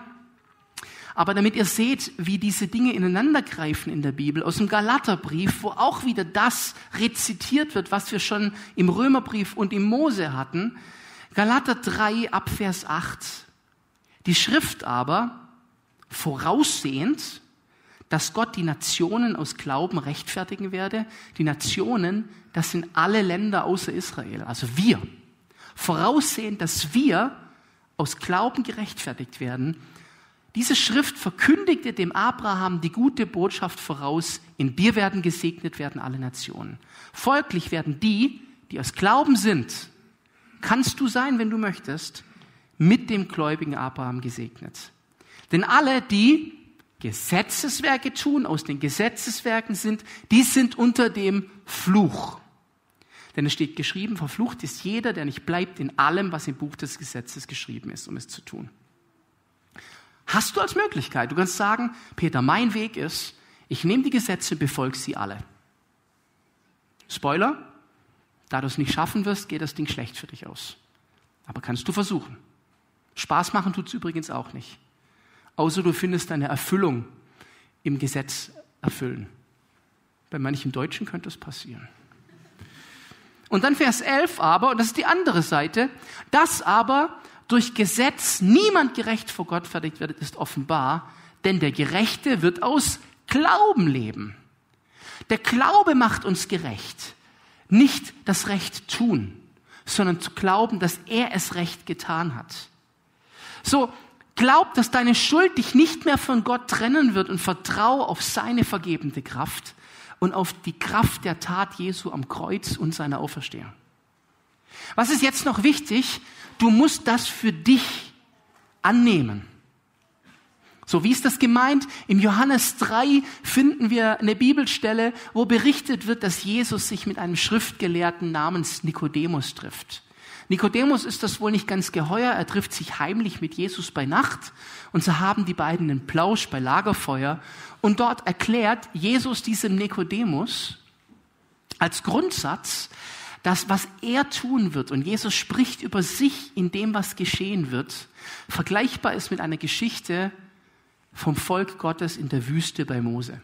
Speaker 1: Aber damit ihr seht, wie diese Dinge ineinandergreifen in der Bibel, aus dem Galaterbrief, wo auch wieder das rezitiert wird, was wir schon im Römerbrief und im Mose hatten. Galater 3 ab Vers 8. Die Schrift aber, voraussehend, dass Gott die Nationen aus Glauben rechtfertigen werde. Die Nationen, das sind alle Länder außer Israel, also wir. Voraussehend, dass wir aus Glauben gerechtfertigt werden, diese Schrift verkündigte dem Abraham die gute Botschaft voraus, in dir werden gesegnet werden alle Nationen. Folglich werden die, die aus Glauben sind, kannst du sein, wenn du möchtest, mit dem gläubigen Abraham gesegnet. Denn alle, die Gesetzeswerke tun, aus den Gesetzeswerken sind, die sind unter dem Fluch. Denn es steht geschrieben, verflucht ist jeder, der nicht bleibt in allem, was im Buch des Gesetzes geschrieben ist, um es zu tun. Hast du als Möglichkeit. Du kannst sagen, Peter, mein Weg ist, ich nehme die Gesetze, befolge sie alle. Spoiler, da du es nicht schaffen wirst, geht das Ding schlecht für dich aus. Aber kannst du versuchen. Spaß machen tut es übrigens auch nicht. Außer du findest deine Erfüllung im Gesetz erfüllen. Bei manchen Deutschen könnte es passieren. Und dann Vers 11 aber, und das ist die andere Seite, das aber durch Gesetz niemand gerecht vor Gott fertigt wird, ist offenbar, denn der Gerechte wird aus Glauben leben. Der Glaube macht uns gerecht. Nicht das Recht tun, sondern zu glauben, dass er es recht getan hat. So, glaub, dass deine Schuld dich nicht mehr von Gott trennen wird und vertrau auf seine vergebende Kraft und auf die Kraft der Tat Jesu am Kreuz und seiner Auferstehung. Was ist jetzt noch wichtig? Du musst das für dich annehmen. So, wie ist das gemeint? Im Johannes 3 finden wir eine Bibelstelle, wo berichtet wird, dass Jesus sich mit einem Schriftgelehrten namens Nikodemus trifft. Nikodemus ist das wohl nicht ganz geheuer. Er trifft sich heimlich mit Jesus bei Nacht und so haben die beiden einen Plausch bei Lagerfeuer und dort erklärt Jesus diesem Nikodemus als Grundsatz, das, was er tun wird, und Jesus spricht über sich in dem, was geschehen wird, vergleichbar ist mit einer Geschichte vom Volk Gottes in der Wüste bei Mose.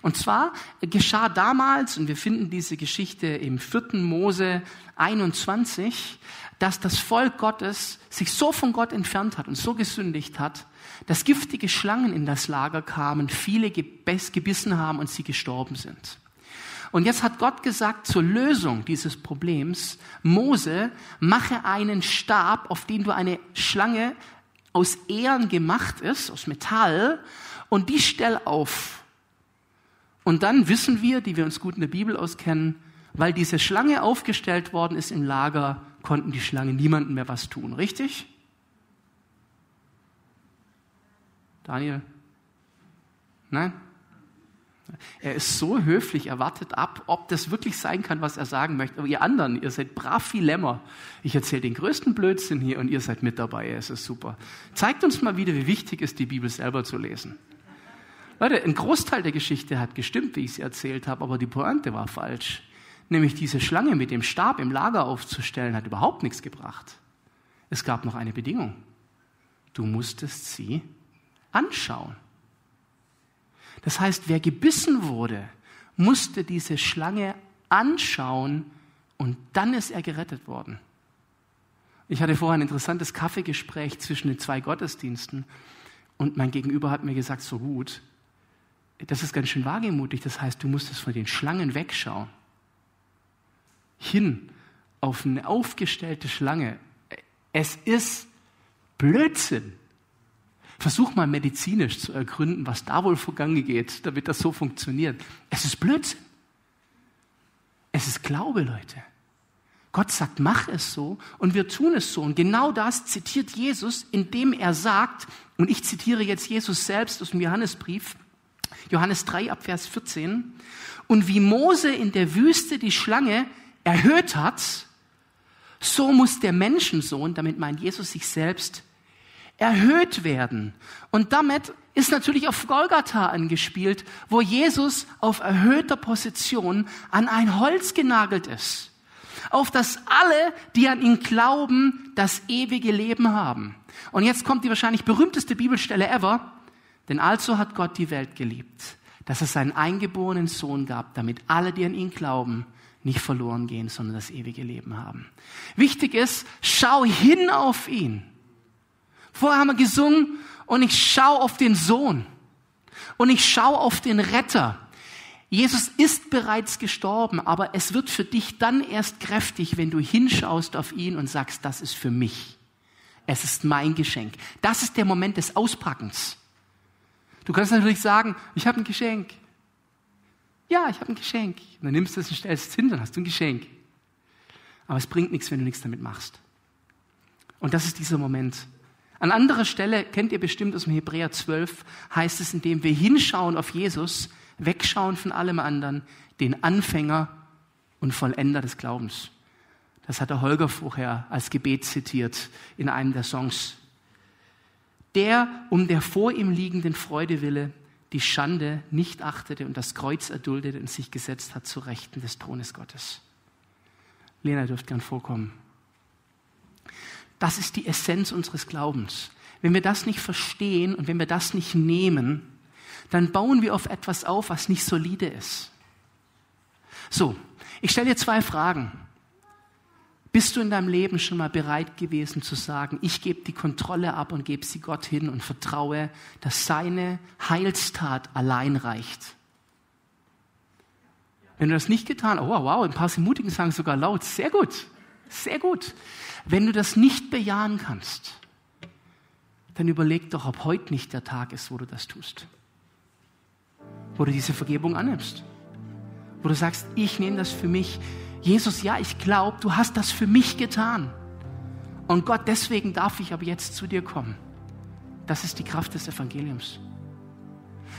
Speaker 1: Und zwar geschah damals, und wir finden diese Geschichte im vierten Mose 21, dass das Volk Gottes sich so von Gott entfernt hat und so gesündigt hat, dass giftige Schlangen in das Lager kamen, viele gebissen haben und sie gestorben sind. Und jetzt hat Gott gesagt zur Lösung dieses Problems, Mose, mache einen Stab, auf den du eine Schlange aus Ehren gemacht ist, aus Metall, und die stell auf. Und dann wissen wir, die wir uns gut in der Bibel auskennen, weil diese Schlange aufgestellt worden ist im Lager, konnten die Schlange niemandem mehr was tun. Richtig? Daniel? Nein? Er ist so höflich, er wartet ab, ob das wirklich sein kann, was er sagen möchte. Aber ihr anderen, ihr seid brav wie Lämmer. Ich erzähle den größten Blödsinn hier und ihr seid mit dabei. Es ist super. Zeigt uns mal wieder, wie wichtig ist, die Bibel selber zu lesen. Leute, ein Großteil der Geschichte hat gestimmt, wie ich sie erzählt habe, aber die Pointe war falsch. Nämlich diese Schlange mit dem Stab im Lager aufzustellen, hat überhaupt nichts gebracht. Es gab noch eine Bedingung. Du musstest sie anschauen. Das heißt, wer gebissen wurde, musste diese Schlange anschauen und dann ist er gerettet worden. Ich hatte vorher ein interessantes Kaffeegespräch zwischen den zwei Gottesdiensten und mein Gegenüber hat mir gesagt, so gut, das ist ganz schön wagemutig. Das heißt, du musstest von den Schlangen wegschauen. Hin auf eine aufgestellte Schlange. Es ist Blödsinn. Versuch mal medizinisch zu ergründen, was da wohl vorgange geht, damit das so funktioniert. Es ist Blödsinn. Es ist Glaube, Leute. Gott sagt, mach es so und wir tun es so. Und genau das zitiert Jesus, indem er sagt, und ich zitiere jetzt Jesus selbst aus dem Johannesbrief, Johannes 3 ab Vers 14, und wie Mose in der Wüste die Schlange erhöht hat, so muss der Menschensohn, damit meint Jesus sich selbst, erhöht werden. Und damit ist natürlich auf Golgatha angespielt, wo Jesus auf erhöhter Position an ein Holz genagelt ist. Auf das alle, die an ihn glauben, das ewige Leben haben. Und jetzt kommt die wahrscheinlich berühmteste Bibelstelle ever. Denn also hat Gott die Welt geliebt, dass es seinen eingeborenen Sohn gab, damit alle, die an ihn glauben, nicht verloren gehen, sondern das ewige Leben haben. Wichtig ist, schau hin auf ihn. Vorher haben wir gesungen und ich schaue auf den Sohn und ich schaue auf den Retter. Jesus ist bereits gestorben, aber es wird für dich dann erst kräftig, wenn du hinschaust auf ihn und sagst, das ist für mich. Es ist mein Geschenk. Das ist der Moment des Auspackens. Du kannst natürlich sagen, ich habe ein Geschenk. Ja, ich habe ein Geschenk. Und dann nimmst du es und stellst es hin, dann hast du ein Geschenk. Aber es bringt nichts, wenn du nichts damit machst. Und das ist dieser Moment. An anderer Stelle, kennt ihr bestimmt aus dem Hebräer 12, heißt es, indem wir hinschauen auf Jesus, wegschauen von allem anderen, den Anfänger und Vollender des Glaubens. Das hat der Holger vorher als Gebet zitiert in einem der Songs. Der um der vor ihm liegenden Freude wille die Schande nicht achtete und das Kreuz erduldete und sich gesetzt hat zu Rechten des Thrones Gottes. Lena dürft gern vorkommen. Das ist die Essenz unseres Glaubens. Wenn wir das nicht verstehen und wenn wir das nicht nehmen, dann bauen wir auf etwas auf, was nicht solide ist. So, ich stelle dir zwei Fragen. Bist du in deinem Leben schon mal bereit gewesen zu sagen, ich gebe die Kontrolle ab und gebe sie Gott hin und vertraue, dass seine Heilstat allein reicht? Wenn du das nicht getan hast, oh wow, ein paar Mutigen sagen sogar laut, sehr gut, sehr gut. Wenn du das nicht bejahen kannst, dann überleg doch, ob heute nicht der Tag ist, wo du das tust. Wo du diese Vergebung annimmst. Wo du sagst, ich nehme das für mich. Jesus, ja, ich glaube, du hast das für mich getan. Und Gott, deswegen darf ich aber jetzt zu dir kommen. Das ist die Kraft des Evangeliums.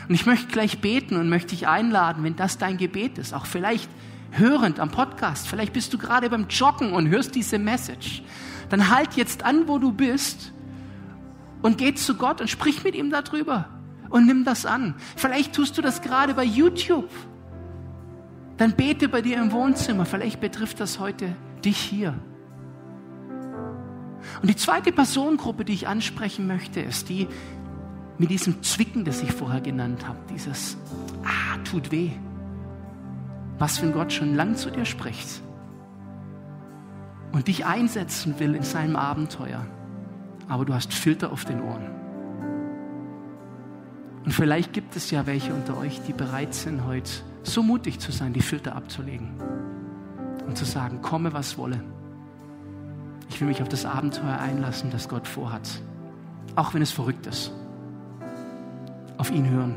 Speaker 1: Und ich möchte gleich beten und möchte dich einladen, wenn das dein Gebet ist, auch vielleicht hörend am Podcast, vielleicht bist du gerade beim Joggen und hörst diese Message, dann halt jetzt an, wo du bist und geh zu Gott und sprich mit ihm darüber und nimm das an. Vielleicht tust du das gerade bei YouTube. Dann bete bei dir im Wohnzimmer. Vielleicht betrifft das heute dich hier. Und die zweite Personengruppe, die ich ansprechen möchte, ist die mit diesem Zwicken, das ich vorher genannt habe. Dieses, ah, tut weh was wenn Gott schon lang zu dir spricht und dich einsetzen will in seinem Abenteuer, aber du hast Filter auf den Ohren. Und vielleicht gibt es ja welche unter euch, die bereit sind, heute so mutig zu sein, die Filter abzulegen und zu sagen, komme was wolle. Ich will mich auf das Abenteuer einlassen, das Gott vorhat, auch wenn es verrückt ist. Auf ihn hören,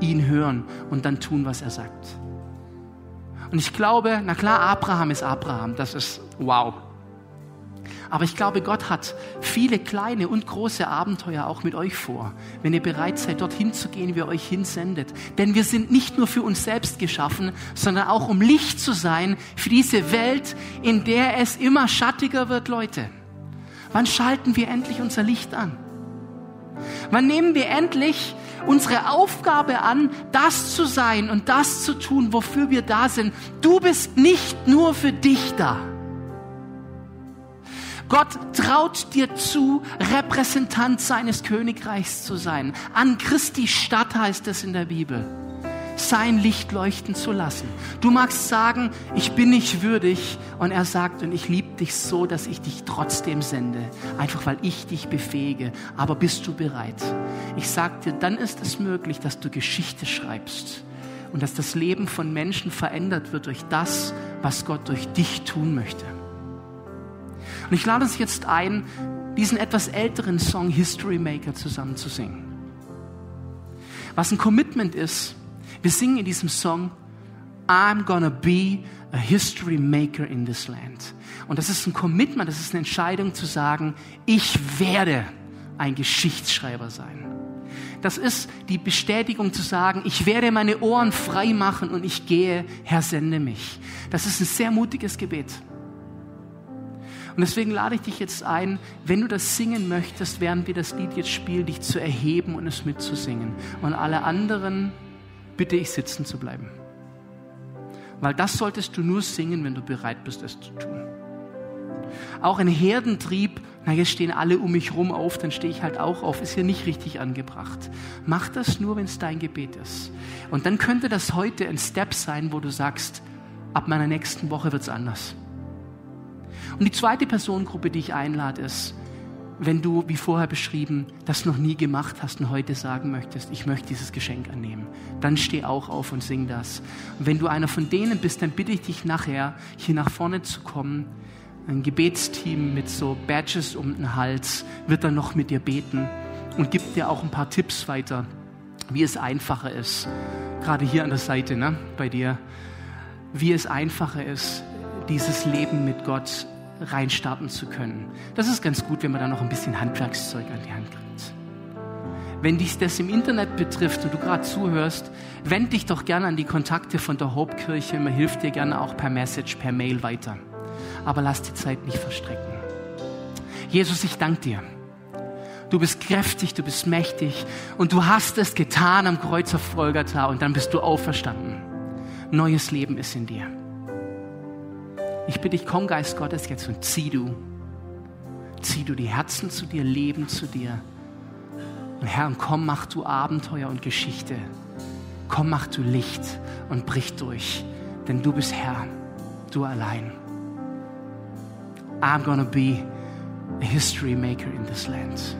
Speaker 1: ihn hören und dann tun, was er sagt. Und ich glaube, na klar, Abraham ist Abraham, das ist wow. Aber ich glaube, Gott hat viele kleine und große Abenteuer auch mit euch vor, wenn ihr bereit seid, dorthin zu gehen, wie er euch hinsendet. Denn wir sind nicht nur für uns selbst geschaffen, sondern auch um Licht zu sein für diese Welt, in der es immer schattiger wird, Leute. Wann schalten wir endlich unser Licht an? Wann nehmen wir endlich unsere Aufgabe an, das zu sein und das zu tun, wofür wir da sind. Du bist nicht nur für dich da. Gott traut dir zu, Repräsentant seines Königreichs zu sein. An Christi Stadt heißt es in der Bibel. Sein Licht leuchten zu lassen. Du magst sagen, ich bin nicht würdig und er sagt, und ich liebe dich so, dass ich dich trotzdem sende, einfach weil ich dich befähige. Aber bist du bereit? Ich sag dir, dann ist es möglich, dass du Geschichte schreibst und dass das Leben von Menschen verändert wird durch das, was Gott durch dich tun möchte. Und ich lade uns jetzt ein, diesen etwas älteren Song History Maker zusammen zu singen. Was ein Commitment ist, wir singen in diesem Song, I'm gonna be a history maker in this land. Und das ist ein Commitment, das ist eine Entscheidung zu sagen, ich werde ein Geschichtsschreiber sein. Das ist die Bestätigung zu sagen, ich werde meine Ohren frei machen und ich gehe, Herr, sende mich. Das ist ein sehr mutiges Gebet. Und deswegen lade ich dich jetzt ein, wenn du das singen möchtest, während wir das Lied jetzt spielen, dich zu erheben und es mitzusingen. Und alle anderen bitte ich sitzen zu bleiben. Weil das solltest du nur singen, wenn du bereit bist, es zu tun. Auch ein Herdentrieb, na jetzt stehen alle um mich rum auf, dann stehe ich halt auch auf, ist hier nicht richtig angebracht. Mach das nur, wenn es dein Gebet ist. Und dann könnte das heute ein Step sein, wo du sagst, ab meiner nächsten Woche wird es anders. Und die zweite Personengruppe, die ich einlade, ist, wenn du, wie vorher beschrieben, das noch nie gemacht hast und heute sagen möchtest, ich möchte dieses Geschenk annehmen, dann steh auch auf und sing das. Und wenn du einer von denen bist, dann bitte ich dich nachher, hier nach vorne zu kommen. Ein Gebetsteam mit so Badges um den Hals wird dann noch mit dir beten und gibt dir auch ein paar Tipps weiter, wie es einfacher ist. Gerade hier an der Seite, ne, bei dir. Wie es einfacher ist, dieses Leben mit Gott reinstarten zu können. Das ist ganz gut, wenn man da noch ein bisschen Handwerkszeug an die Hand kriegt. Wenn dich das im Internet betrifft und du gerade zuhörst, wend dich doch gerne an die Kontakte von der Hauptkirche. Man hilft dir gerne auch per Message, per Mail weiter. Aber lass die Zeit nicht verstrecken. Jesus, ich danke dir. Du bist kräftig, du bist mächtig und du hast es getan am Kreuz auf Golgatha und dann bist du auferstanden. Neues Leben ist in dir. Ich bitte dich, komm Geist Gottes jetzt und zieh du. Zieh du die Herzen zu dir, Leben zu dir. Und Herr, komm, mach du Abenteuer und Geschichte. Komm, mach du Licht und brich durch. Denn du bist Herr, du allein. I'm gonna be a history maker in this land.